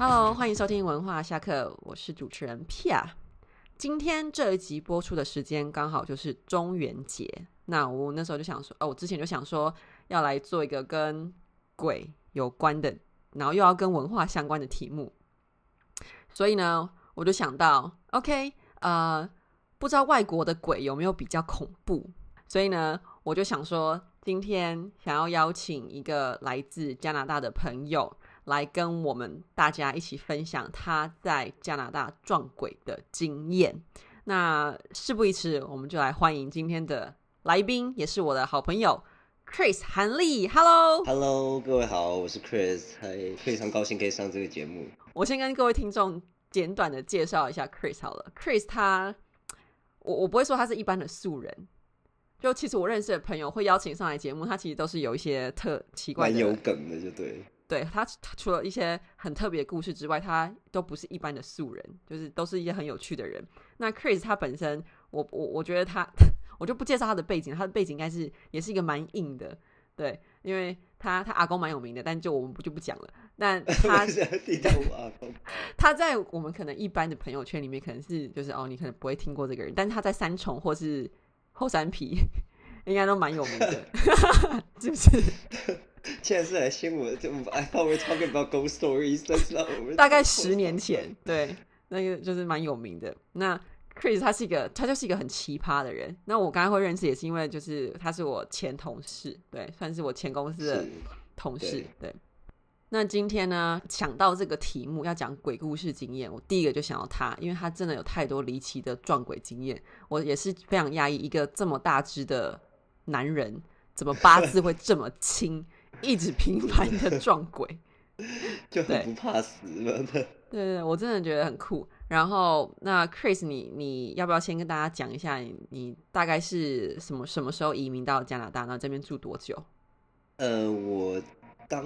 Hello，欢迎收听文化下课，我是主持人 Pia。今天这一集播出的时间刚好就是中元节，那我那时候就想说，哦，我之前就想说要来做一个跟鬼有关的，然后又要跟文化相关的题目，所以呢，我就想到，OK，呃，不知道外国的鬼有没有比较恐怖，所以呢，我就想说，今天想要邀请一个来自加拿大的朋友。来跟我们大家一起分享他在加拿大撞鬼的经验。那事不宜迟，我们就来欢迎今天的来宾，也是我的好朋友 Chris 韩丽。Hello，Hello，各位好，我是 Chris，嗨非常高兴可以上这个节目。我先跟各位听众简短的介绍一下 Chris 好了。Chris 他，我我不会说他是一般的素人，就其实我认识的朋友会邀请上来节目，他其实都是有一些特奇怪、蛮有梗的，就对。对他，除了一些很特别的故事之外，他都不是一般的素人，就是都是一些很有趣的人。那 Chris 他本身，我我我觉得他，我就不介绍他的背景，他的背景应该是也是一个蛮硬的，对，因为他他阿公蛮有名的，但就我们不就不讲了。但 他 他在我们可能一般的朋友圈里面，可能是就是哦，你可能不会听过这个人，但是他在三重或是后山皮，应该都蛮有名的，是不是？现在是来新闻，就 I thought we talking about ghost stories，但是我们大概十年前，对，那个就是蛮有名的。那 Chris 他是一个，他就是一个很奇葩的人。那我刚才会认识，也是因为就是他是我前同事，对，算是我前公司的同事。对。那今天呢，想到这个题目要讲鬼故事经验，我第一个就想到他，因为他真的有太多离奇的撞鬼经验。我也是非常压抑，一个这么大只的男人，怎么八字会这么轻？一直频繁的撞鬼，就很不怕死了。对对，我真的觉得很酷。然后，那 Chris，你你要不要先跟大家讲一下，你大概是什么什么时候移民到加拿大？那这边住多久？呃，我。当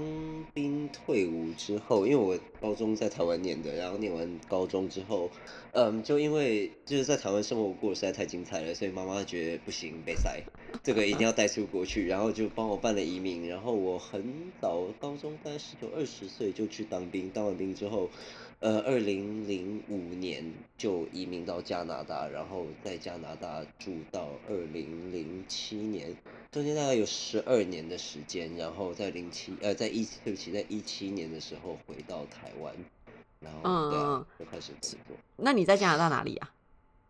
兵退伍之后，因为我高中在台湾念的，然后念完高中之后，嗯，就因为就是在台湾生活过实在太精彩了，所以妈妈觉得不行，被塞，这个一定要带出国去，然后就帮我办了移民。然后我很早，高中大概十九二十岁就去当兵，当完兵之后。呃，二零零五年就移民到加拿大，然后在加拿大住到二零零七年，中间大概有十二年的时间，然后在零七呃，在一对不起，在一七年的时候回到台湾，然后对啊，就开始制作。那你在加拿大哪里啊？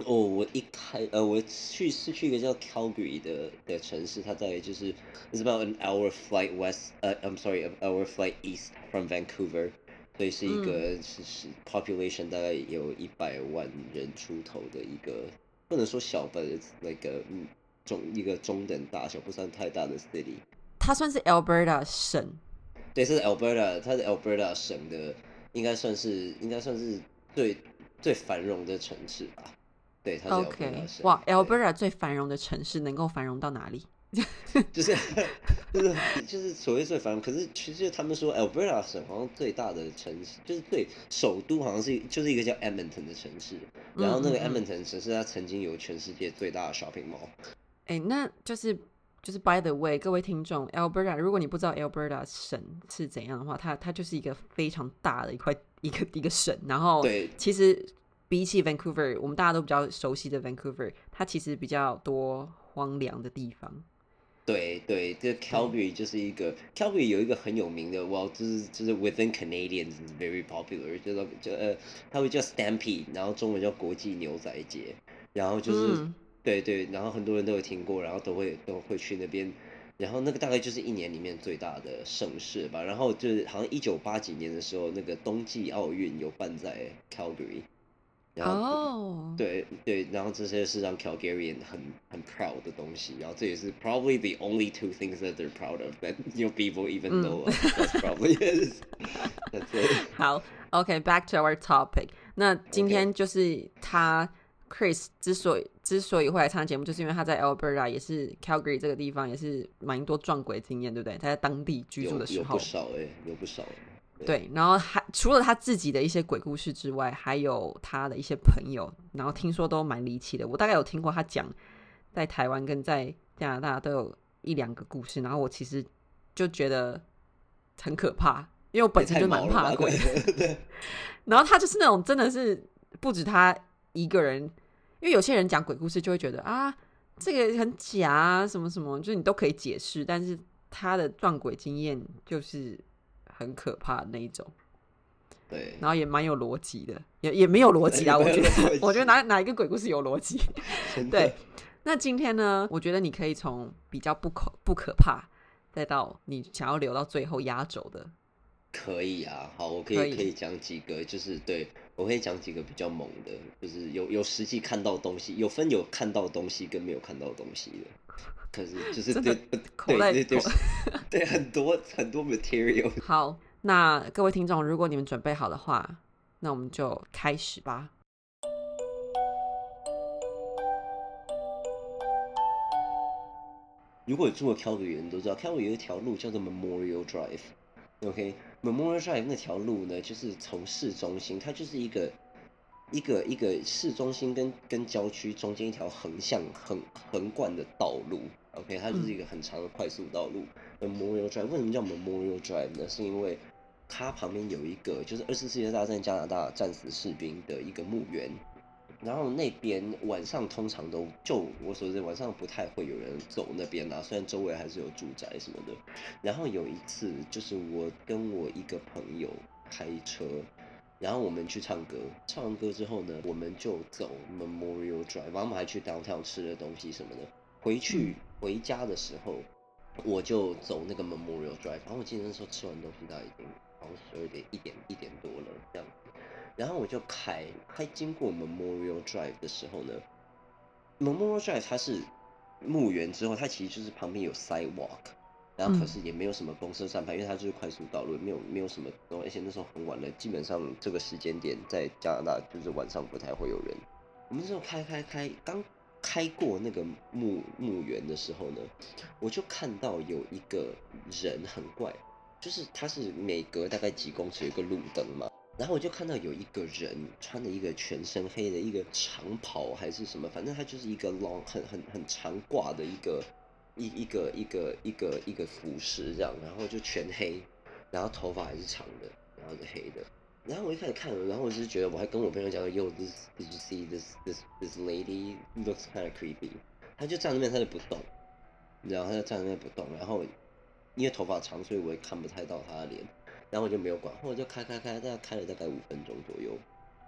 哦，我一开呃，我去是去一个叫 Calgary 的的城市，它在就是 it's about an hour flight west，呃，I'm sorry，an hour flight east from Vancouver。所以是一个是是 population 大概有一百万人出头的一个，不能说小的那个嗯中一个中等大小不算太大的 city。它算是 Alberta 省，对，是 Alberta，它是 Alberta 省的，应该算是应该算是最最繁荣的城市吧。对，它是 Alberta。哇，Alberta 最繁荣的城市能够繁荣到哪里？就是 就是就是所谓最繁荣，可是其实他们说 Alberta 省好像最大的城市，就是对首都好像是就是一个叫 Edmonton 的城市，然后那个 Edmonton 城市它曾经有全世界最大的 shopping mall。哎，那就是就是 By the way，各位听众，Alberta，如果你不知道 Alberta 省是怎样的话，它它就是一个非常大的一块一个一个省，然后对，其实比起 Vancouver，我们大家都比较熟悉的 Vancouver，它其实比较多荒凉的地方。对对，这 Calgary 就是一个 Calgary 有一个很有名的，哇，就是就是 within Canadians is very popular，叫做叫呃，它会叫 Stampede，然后中文叫国际牛仔节，然后就是对对，然后很多人都有听过，然后都会都会去那边，然后那个大概就是一年里面最大的盛事吧，然后就是好像一九八几年的时候，那个冬季奥运有办在 Calgary。哦，对对，然后这些是让 Calgarian 很很 proud 的东西，然后这也是 probably the only two things that they're proud of that you people even know that's probably is. That's it. 好，OK，back to our topic。那今天就是他 Chris 之所以之所以会来参加节目，就是因为他在 Alberta 也是 Calgary 这个地方也是蛮多撞鬼经验，对不对？他在当地居住的时候，有不少哎，有不少。对，然后还除了他自己的一些鬼故事之外，还有他的一些朋友，然后听说都蛮离奇的。我大概有听过他讲，在台湾跟在加拿大都有一两个故事，然后我其实就觉得很可怕，因为我本身就蛮怕鬼的。然后他就是那种真的是不止他一个人，因为有些人讲鬼故事就会觉得啊，这个很假啊，什么什么，就是你都可以解释，但是他的撞鬼经验就是很可怕的那一种。对，然后也蛮有逻辑的，也也没有逻辑啊，我觉得，我觉得哪哪一个鬼故事有逻辑？对。那今天呢？我觉得你可以从比较不可不可怕，再到你想要留到最后压轴的。可以啊，好，我可以可以讲几个，就是对我可以讲几个比较猛的，就是有有实际看到东西，有分有看到东西跟没有看到东西的。可是就是对对对 对，很多很多 material。好，那各位听众，如果你们准备好的话，那我们就开始吧。如果住过 Calgary 的人都知道，Calgary 有一条路叫做 Memorial Drive，OK，Memorial Drive 那条路呢，就是从市中心，它就是一个一个一个市中心跟跟郊区中间一条横向横横贯的道路，OK，它就是一个很长的快速道路。Memorial Drive 为什么叫 Memorial Drive 呢？是因为它旁边有一个就是二次世界大战加拿大战死士兵的一个墓园。然后那边晚上通常都就我所知，晚上不太会有人走那边啦。虽然周围还是有住宅什么的。然后有一次，就是我跟我一个朋友开车，然后我们去唱歌。唱完歌之后呢，我们就走 Memorial Drive，然后我们还去 downtown 吃了东西什么的。回去回家的时候，我就走那个 Memorial Drive。然后我记得那时候吃完东西，大概已经好像十二点一点一点多了这样。然后我就开开经过 Memorial Drive 的时候呢，Memorial Drive 它是墓园之后，它其实就是旁边有 sidewalk，然后可是也没有什么公车站牌，因为它就是快速道路，没有没有什么东，而且那时候很晚了，基本上这个时间点在加拿大就是晚上不太会有人。我们那时候开开开，刚开过那个墓墓园的时候呢，我就看到有一个人很怪，就是他是每隔大概几公尺有一个路灯嘛。然后我就看到有一个人穿了一个全身黑的一个长袍还是什么，反正他就是一个 long 很很很长挂的一个一一个一个一个一个服饰这样，然后就全黑，然后头发还是长的，然后是黑的。然后我一开始看，然后我就觉得我还跟我朋友讲，Yo this did you see this this this lady looks kind of creepy？他就站在那边，他就不动，然后他就站在那边不动，然后因为头发长，所以我也看不太到他的脸。然后我就没有管，后来就开开开，大概开了大概五分钟左右，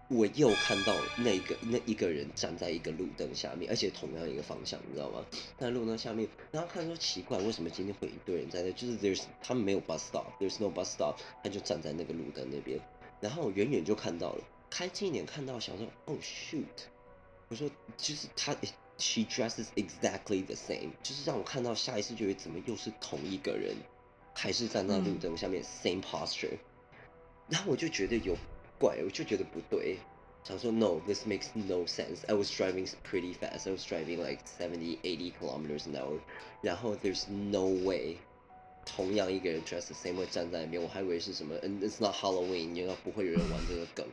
我又看到那个那一个人站在一个路灯下面，而且同样一个方向，你知道吗？在路灯下面，然后看说奇怪，为什么今天会一堆人在那？就是 there's 他们没有 bus stop，there's no bus stop，他就站在那个路灯那边，然后远远就看到了，开近一点看到，想说 oh shoot，我说就是他，she dresses exactly the same，就是让我看到下一次就会怎么又是同一个人。还是站在路灯下面，same posture，然后我就觉得有怪，我就觉得不对，想说 no，this makes no sense。I was driving pretty fast. I was driving like seventy, eighty kilometers an hour. 然后 there's no way，同样一个人 dress the same 会站在那边，我还以为是什么，and it's not Halloween，你要不会有人玩这个梗。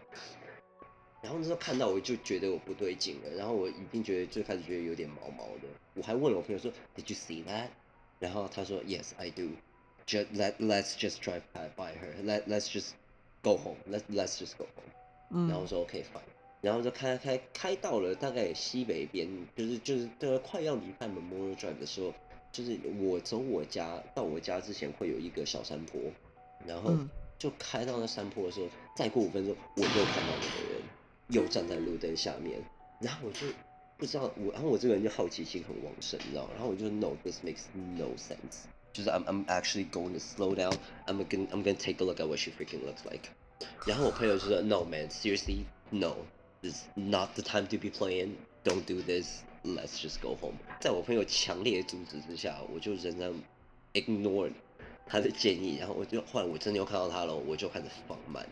然后那时候看到我就觉得我不对劲了，然后我已经觉得最开始觉得有点毛毛的，我还问了我朋友说，Did you see that？然后他说，Yes, I do. just let let's just drive by her let let's just go home let let's just go home 然后说 OK fine 然后就开开开到了大概西北边就是就是这个快要离开 Memorial Drive 的时候就是我走我家到我家之前会有一个小山坡然后就开到那山坡的时候再过五分钟我又看到那个人又站在路灯下面。然后我就不知道我然后我这个人就好奇心很旺盛你知道然后我就 No this makes no sense 就是 I'm I'm actually going to slow down. I'm gonna I'm gonna take a look at what she freaking looks like. 然后我朋友就说 No man, seriously, no, this is not the time to be playing. Don't do this. Let's just go home. 在我朋友强烈阻止之下，我就仍然 ignore 他的建议。然后我就后来我真的又看到他了，我就开始放慢。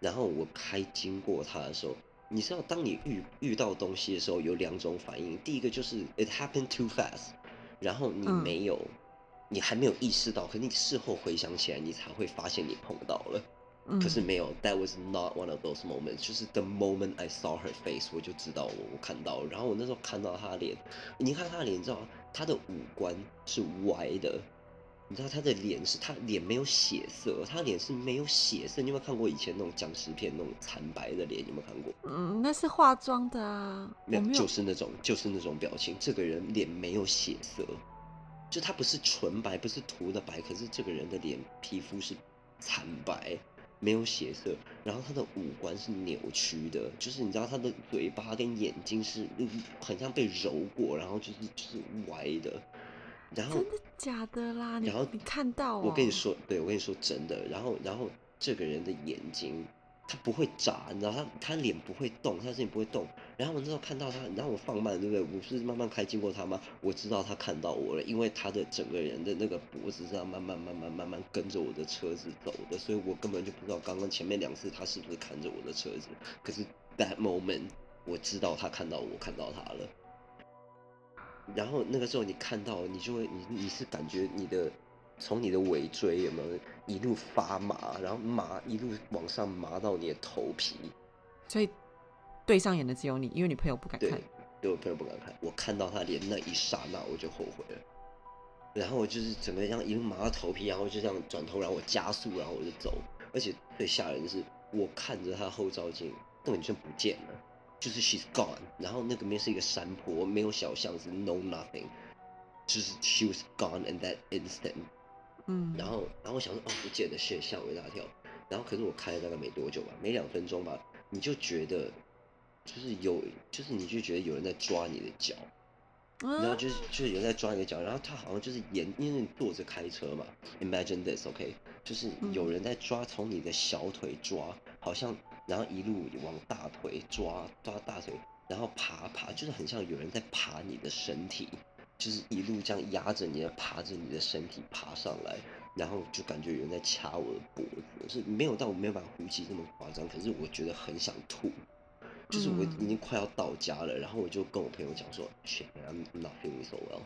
然后我开经过他的时候，你知道，当你遇遇到东西的时候，有两种反应。第一个就是 it happened too fast。 然后你没有，你还没有意识到，可你事后回想起来，你才会发现你碰到了。可是没有，That was not one of those moments。就是 the moment I saw her face，我就知道我我看到了。然后我那时候看到她脸，你看她脸，你知道她的五官是歪的，你知道他的脸是他脸没有血色，他脸是没有血色。你有没有看过以前那种僵尸片那种惨白的脸？有没有看过？嗯，那是化妆的啊，没有，就是那种就是那种表情。这个人脸没有血色，就他不是纯白，不是涂的白，可是这个人的脸皮肤是惨白，没有血色。然后他的五官是扭曲的，就是你知道他的嘴巴跟眼睛是嗯很像被揉过，然后就是就是歪的。然后真的假的啦？然后你看到、哦？我跟你说，对我跟你说真的。然后，然后这个人的眼睛，他不会眨，你知道他他脸不会动，他的身体不会动。然后我那时候看到他，然后我放慢，对不对？我是慢慢开经过他吗？我知道他看到我了，因为他的整个人的那个脖子是要慢慢慢慢慢慢跟着我的车子走的，所以我根本就不知道刚刚前面两次他是不是看着我的车子。可是 that moment，我知道他看到我，看到他了。然后那个时候你看到，你就会你你是感觉你的从你的尾椎有没有一路发麻，然后麻一路往上麻到你的头皮。所以对上眼的只有你，因为你朋友不敢看。，对我朋友不敢看，我看到他脸那一刹那我就后悔了。然后我就是整个这样一路麻到头皮，然后就这样转头，然后我加速，然后我就走。而且最吓人的是，我看着他后照镜根本就不见了，就是 she's gone。然后那个面是一个山坡，没有小巷子，no nothing，就是 she was gone in that instant。嗯，然后，然后我想说，哦，不见了，shit，吓我一大跳。然后，可是我开了大概没多久吧，没两分钟吧，你就觉得，就是有，就是你就觉得有人在抓你的脚，然后啊就是就是有人在抓你的脚，然后他好像就是沿，因为你坐着开车嘛，imagine this，OK，、就是有人在抓，从你的小腿抓，好像，然后一路往大腿抓，抓大腿，然后爬爬，就是很像有人在爬你的身体，就是一路这样压着你的，爬着你的身体爬上来，然后就感觉有人在掐我的脖子，是没有到我没有办法呼吸这么夸张，可是我觉得很想吐。就是我嗯已经快要到家了，然后我就跟我朋友讲说，shit I'm not feeling so well。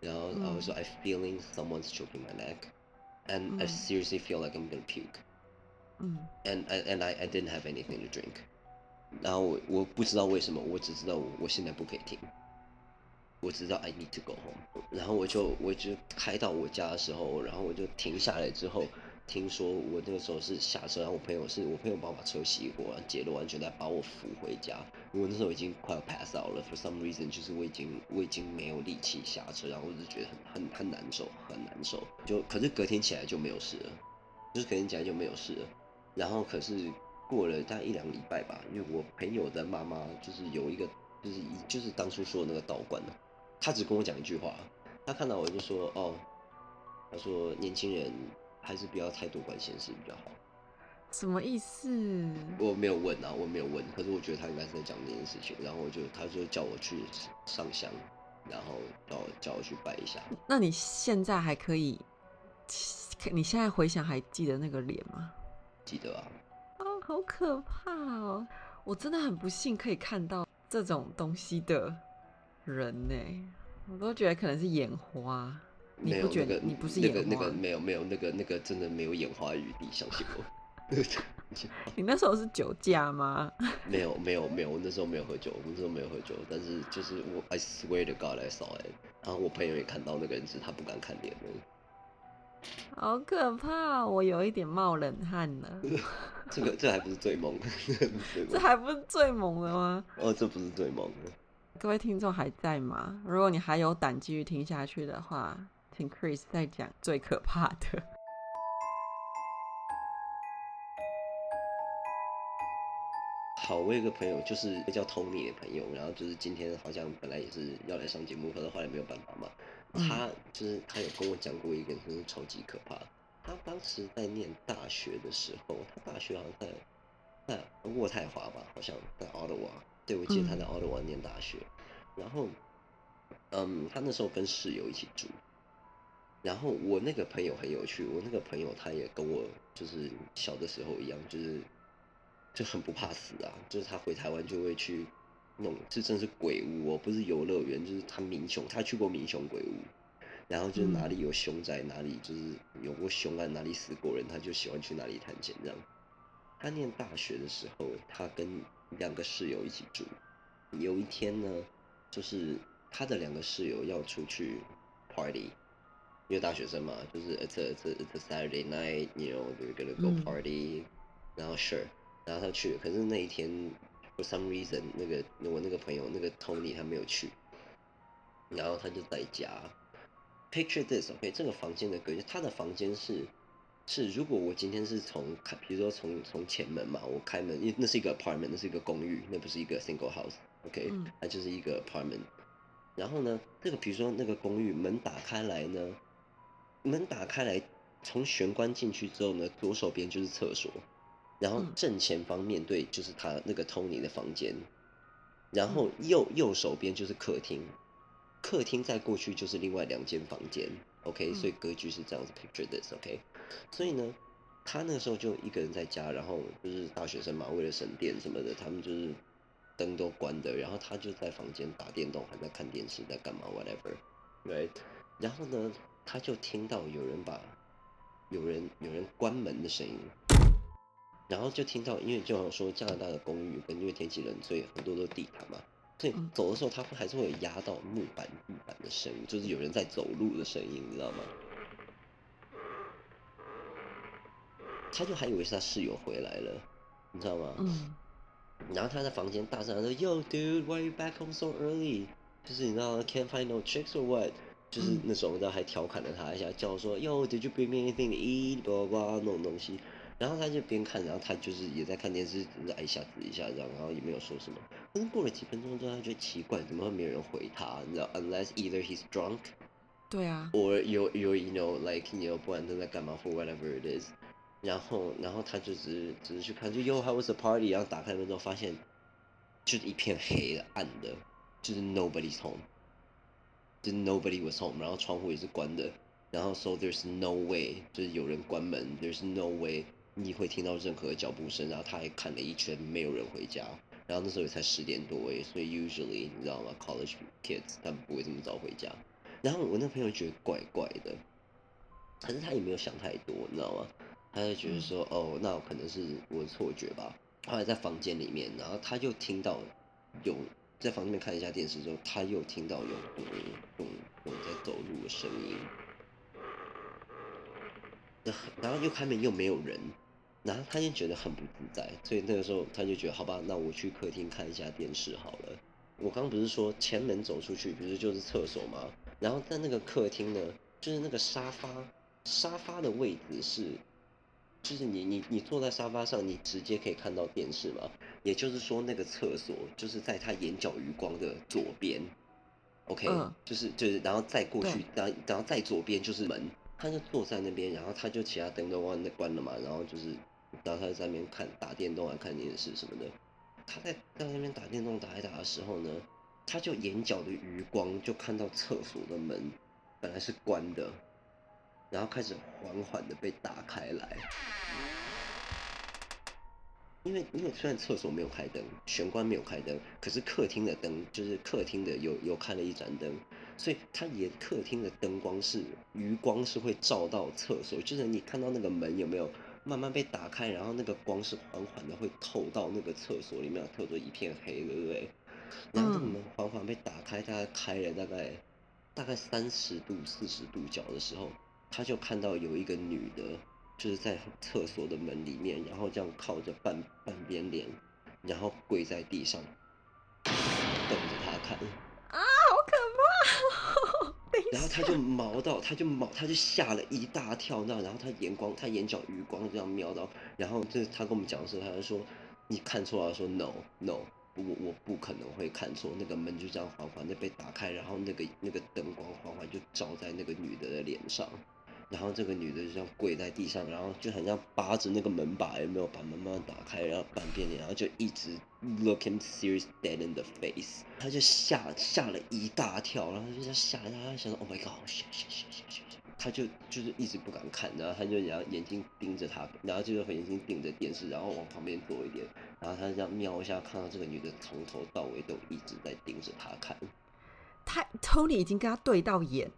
然后然后说 I feeling someone's choking my neck, and I 嗯 seriously feel like I'm gonna puke. 嗯 And I and I I didn't have anything to drink. 然后我我不知道为什么，我只知道我我现在不可以停，我知道 I need to go home。然后我就我就开到我家的时候，然后我就停下来之后，听说我那个时候是下车，然后我朋友是我朋友帮我把车熄火，然后解了完全再把我扶回家。我那时候已经快要 pass out 了，for some reason 就是我已经我已经没有力气下车，然后我就觉得很很很难受，很难受。就可是隔天起来就没有事了，就是隔天起来就没有事了。然后可是过了大概一两个礼拜吧，因为我朋友的妈妈就是有一个就是一就是当初说的那个道观的，他只跟我讲一句话，他看到我就说哦，他说年轻人还是不要太多管闲事比较好。什么意思？我没有问啊，我没有问，可是我觉得他应该是在讲这件事情，然后我就他就叫我去上香，然后叫我叫我去拜一下。那你现在还可以？你现在回想还记得那个脸吗？记得啊，哦，好可怕哦！我真的很不幸可以看到这种东西的人呢，我都觉得可能是眼花。你不觉得你不是那眼花？个那个没有没有那个那个真的没有眼花余地，相信我。你那时候是酒驾吗？没有没有没有，我那时候没有喝酒，我那时候没有喝酒，但是就是我 I swear to God I saw it，然后我朋友也看到那个人，只是他不敢看脸而已。好可怕，我有一点冒冷汗了。这个这还不是最猛，这个不是最这还不是最猛的吗？哦，这不是最猛的。各位听众还在吗？如果你还有胆继续听下去的话，请 Chris 再讲最可怕的。好，我有一个朋友，就是叫 Tony 的朋友，然后就是今天好像本来也是要来上节目，可是后来没有办法嘛。嗯他就是他有跟我讲过一个真是超级可怕的。他当时在念大学的时候，他大学好像在在渥太华吧，好像在 Ottawa。对，我记得他在嗯 Ottawa 念大学。然后，嗯，他那时候跟室友一起住。然后我那个朋友很有趣，我那个朋友他也跟我就是小的时候一样，就是就很不怕死啊，就是他回台湾就会去那种，这真是鬼屋哦，不是游乐园，就是他民雄，他去过民雄鬼屋，然后就是哪里有凶宅，哪里就是有过凶案，哪里死过人，他就喜欢去哪里探险这样。他念大学的时候，他跟两个室友一起住，有一天呢，就是他的两个室友要出去 party。因为大学生嘛，就是 it's a it's a it's a Saturday night，you know they're gonna go 嗯 party，、然后 sure，然后他去，可是那一天 for some reason 那个我那个朋友那个 Tony 他没有去，然后他就在家。Picture this，OK，、这个房间的格局，他的房间是是，如果我今天是从开，比如说从从前门嘛，我开门，因为那是一个 apartment，那是一个公寓，那不是一个 single house，OK，、嗯它就是一个 apartment。然后呢，这个比如说那个公寓门打开来呢，门打开来，从玄关进去之后呢，左手边就是厕所，然后嗯。正前方面对就是他那个 Tony 的房间，然后右右手边就是客厅，客厅再过去就是另外两间房间，OK，、嗯所以格局是这样子，picture this，OK，、所以呢，他那时候就一个人在家，然后就是大学生嘛，为了省电什么的，他们就是灯都关的，然后他就在房间打电动，还在看电视，在干嘛，whatever，right，然后呢，他就听到有人把有人有人关门的声音。然后就听到，因为就好像说加拿大的公寓跟因为天气冷，所以很多都地毯嘛，所以嗯走的时候它会还是会有压到木板地板的声音，就是有人在走路的声音，你知道吗？他就还以为是他室友回来了，你知道吗？嗯然后他在房间大声地说：“Yo, dude, why you back home so early？” 就是你知道，can't find no chicks or what？就是嗯那种，你知道还调侃了他一下，叫我说：“Yo, did you bring me anything to eat？” blah blah 那种东西。然后他就边看，然后他就是也在看电视，只是挨一下子一下这样，然后也没有说什么。但是过了几分钟之后，他觉得奇怪，怎么会没有人回他？你知道，unless either he's drunk 对啊，or you you you know like you know 不管正在干嘛 for whatever it is，然后然后他就只是只是去看，就 Yo how was the party？然后打开门之后发现就是一片黑的暗的，就是 nobody's home，就是 nobody was home，然后窗户也是关的，然后 so there's no way 就是有人关门，there's no way 你会听到任何的脚步声，然后他还看了一圈没有人回家。然后那时候也才十点多诶，所以 usually 你知道吗？college kids 他们不会这么早回家。然后我那朋友觉得怪怪的，可是他也没有想太多，你知道吗？他就觉得说，哦，那可能是我的错觉吧。后来在房间里面，然后他就听到有在房间里面看一下电视之后，他又听到有咚咚咚在走路的声音，然后又开门又没有人，然后他就觉得很不自在，所以那个时候他就觉得，好吧，那我去客厅看一下电视好了。我刚刚不是说前门走出去，不是就是厕所吗？然后在那个客厅呢，就是那个沙发，沙发的位置是，就是你你你坐在沙发上，你直接可以看到电视嘛。也就是说，那个厕所就是在他眼角余光的左边，OK，、嗯就是就是，然后再过去，然后然后再左边就是门，他就坐在那边，然后他就其他灯都关关了嘛，然后就是，然后他在那边看打电动啊，看电视什么的。他在在那边打电动打一打的时候呢，他就眼角的余光就看到厕所的门本来是关的，然后开始缓缓的被打开来。因为因为虽然厕所没有开灯，玄关没有开灯，可是客厅的灯就是客厅的有有开了一盏灯，所以他也客厅的灯光是余光是会照到厕所，就是你看到那个门有没有慢慢被打开，然后那个光是缓缓的会透到那个厕所里面，透着一片黑，对不对？然后这个门缓缓被打开，大概开了大概大概三十度、四十度角的时候，他就看到有一个女的，就是在厕所的门里面，然后这样靠着半半边脸，然后跪在地上，等着他看。然后他就毛到，他就毛，他就吓了一大跳，那然后他眼光，他眼角余光这样瞄到，然后就是他跟我们讲的时候，他就说你看错了，说 no no，我我不可能会看错，那个门就这样缓缓的被打开，然后那个那个灯光缓缓就照在那个女的的脸上，然后这个女的就这样跪在地上，然后就很像扒着那个门把，有没有？把门慢慢打开，然后半边脸，然后就一直 looking serious dead in the face，他就吓吓了一大跳，然后就吓一下，他想说 Oh my god，shit shit shit shit shit，他就就是一直不敢看，然后他就然后眼睛盯着他，然后就是眼睛盯着电视，然后往旁边躲一点，然后他这样瞄一下，看到这个女的从头到尾都一直在盯着他看，他 Tony 已经跟他对到眼，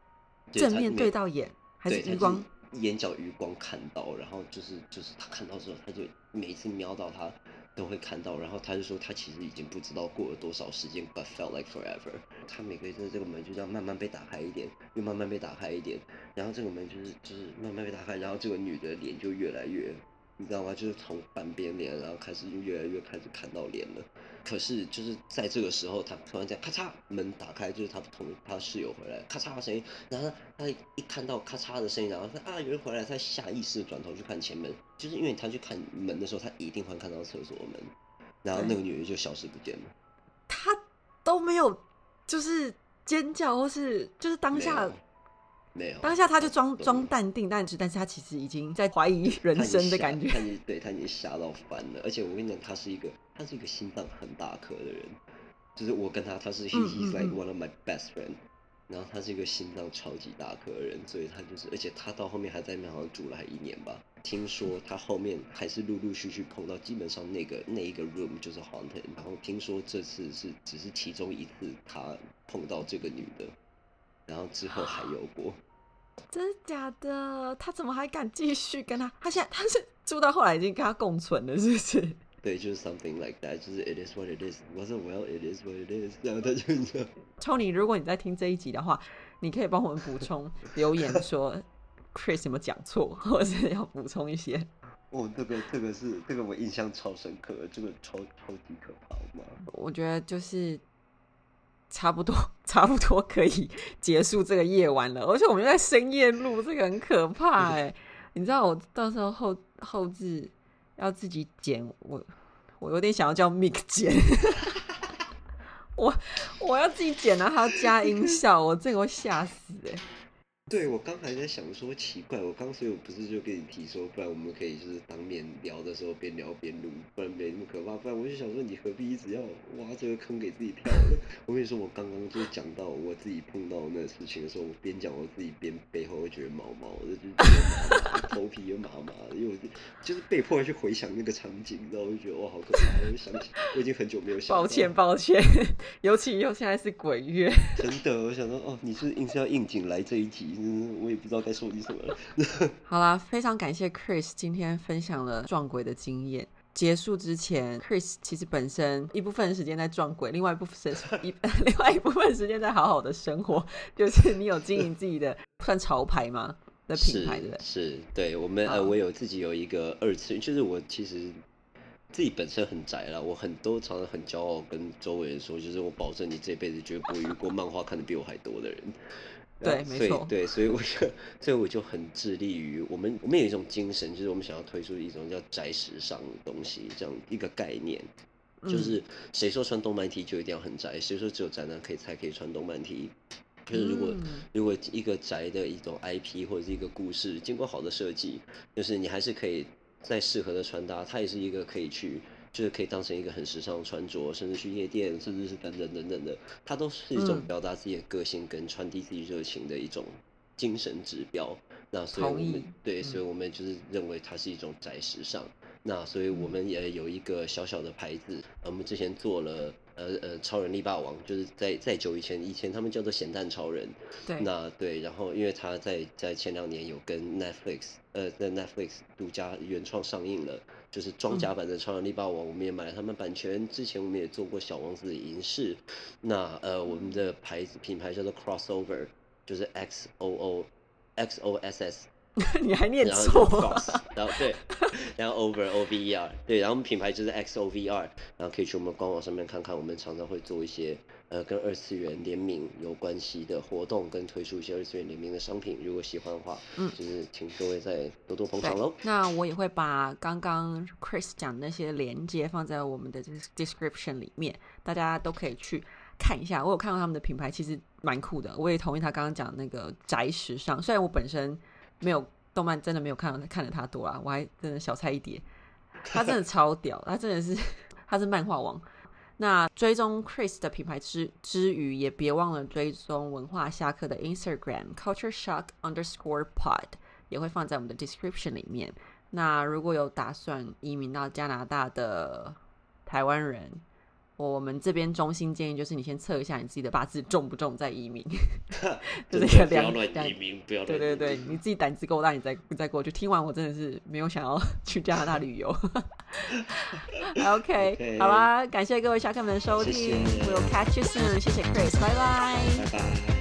正面对到眼，还是对，他余光？就是眼角余光看到，然后就是就是他看到之后，他就每次瞄到他，都会看到。然后他就说他其实已经不知道过了多少时间，but felt like forever。他每个月这个门就这样慢慢被打开一点，又慢慢被打开一点，然后这个门就是就是慢慢被打开，然后这个女的脸就越来越。你知道吗？就是从半边脸，然后开始就越来越开始看到脸了。可是就是在这个时候，他突然间咔嚓门打开，就是他同他室友回来，咔嚓的声音。然后他一看到咔嚓的声音，然后他啊有人回来，他下意识转头去看前门，就是因为他去看门的时候，他一定会看到厕所门。然后那个女人就消失不见了。他都没有就是尖叫，或是就是当下。没有，当下他就装装淡定，但是但是他其实已经在怀疑人生的感觉。他已经对他已经吓到翻了，而且我跟你讲，他是一个他是一个心脏很大颗的人，就是我跟他他是 he he's like one of my best friend，然后他是一个心脏超级大颗的人，所以他就是而且他到后面还在那好像住了还一年吧。听说他后面还是陆陆续续碰到，基本上那个那一个 room 就是 haunted，然后听说这次是只是其中一次他碰到这个女的，然后之后还有过。真的假的？他怎么还敢继续跟他？他现在他是住到后来已经跟他共存了，是不是？对，就是 something like that，就是 it is what it is。我说 well it is what it is，然后他就这样。Tony，如果你在听这一集的话，你可以帮我们补充 留言说 Chris 有没有讲错，或者是要补充一些。哦，这个这个是这个我印象超深刻，这个超超级可怕吗？我觉得就是。差不多，差不多可以结束这个夜晚了。而且我们在深夜录，这个很可怕哎。你知道我到时候后后置要自己剪，我我有点想要叫 Mix 剪，我我要自己剪然后，还要加音效，我这个会吓死哎。对，我刚才在想说奇怪，我刚所以我不是就跟你提说，不然我们可以就是当面聊的时候边聊边录，不然没那么可怕。不然我就想说，你何必一直要挖这个坑给自己跳呢？我跟你说，我刚刚就讲到我自己碰到那事情的时候，我边讲我自己边背后会觉得毛毛的，就觉得头皮又麻麻的，因为我就是被迫去回想那个场景，然后我就觉得哇好可怕，我就想起我已经很久没有想。抱歉抱歉，尤其又现在是鬼月。真的，我想说哦，你是硬是要应景来这一集。嗯，我也不知道该说你什么了。好啦，非常感谢 Chris 今天分享了撞鬼的经验。结束之前，Chris 其实本身一部分时间在撞鬼，另外一部分一 另外一部分时间在好好的生活。就是你有经营自己的 算潮牌吗？的品牌的？是，对我们呃，我有自己有一个二次，就是我其实自己本身很宅了，我很多常常很骄傲跟周围人说，就是我保证你这辈子绝不会遇过漫画看的比我还多的人。对，没错，对，所以我就，所以我就很致力于我们，我们有一种精神，就是我们想要推出一种叫宅时尚的东西，这样一个概念，就是谁说穿动漫 T 就一定要很宅，谁说只有宅男可以才可以穿动漫 T，就是如果如果一个宅的一种 IP 或者是一个故事，经过好的设计，就是你还是可以在适合的穿搭，它也是一个可以去。就是可以当成一个很时尚的穿着，甚至去夜店，甚至是等等等等的，它都是一种表达自己的个性跟传递自己热情的一种精神指标。那所以我们对，所以我们就是认为它是一种宅时尚。那所以我们也有一个小小的牌子，我们之前做了。呃呃，超人力霸王就是在在久以前，以前他们叫做咸蛋超人。对。那对，然后因为他在在前两年有跟 Netflix 呃在 Netflix 独家原创上映了，就是装甲版的超人力霸王，我们也买了他们版权。之前我们也做过小王子的银饰。那呃，我们的牌子品牌叫做 Crossover，就是 X O O X O S S。你还念错，然后对，然后 over o v e r，对，然后我们品牌就是 x o v r，然后可以去我们官网上面看看，我们常常会做一些呃跟二次元联名有关系的活动，跟推出一些二次元联名的商品，如果喜欢的话，嗯，就是请各位再多多捧场喽。那我也会把刚刚 Chris 讲那些连接放在我们的 description 里面，大家都可以去看一下。我有看到他们的品牌，其实蛮酷的。我也同意他刚刚讲那个宅时尚，虽然我本身。没有动漫，真的没有看到看的他多啊！我还真的小菜一碟，他真的超屌，他真的是 他是漫画王。那追踪 Chris 的品牌之之余，也别忘了追踪文化下课的 Instagram Culture Shock Underscore Pod，也会放在我们的 description 里面。那如果有打算移民到加拿大的台湾人，我们这边中心建议就是你先测一下你自己的八字重不重再移民，就真是一个的不要乱移民，不要乱移对对对，你自己胆子够大，你再再过去。听完我真的是没有想要 去加拿大旅游。OK，OK 好啦，感谢各位小客们的收听，We'll catch you soon，谢谢 Chris，拜拜。拜拜。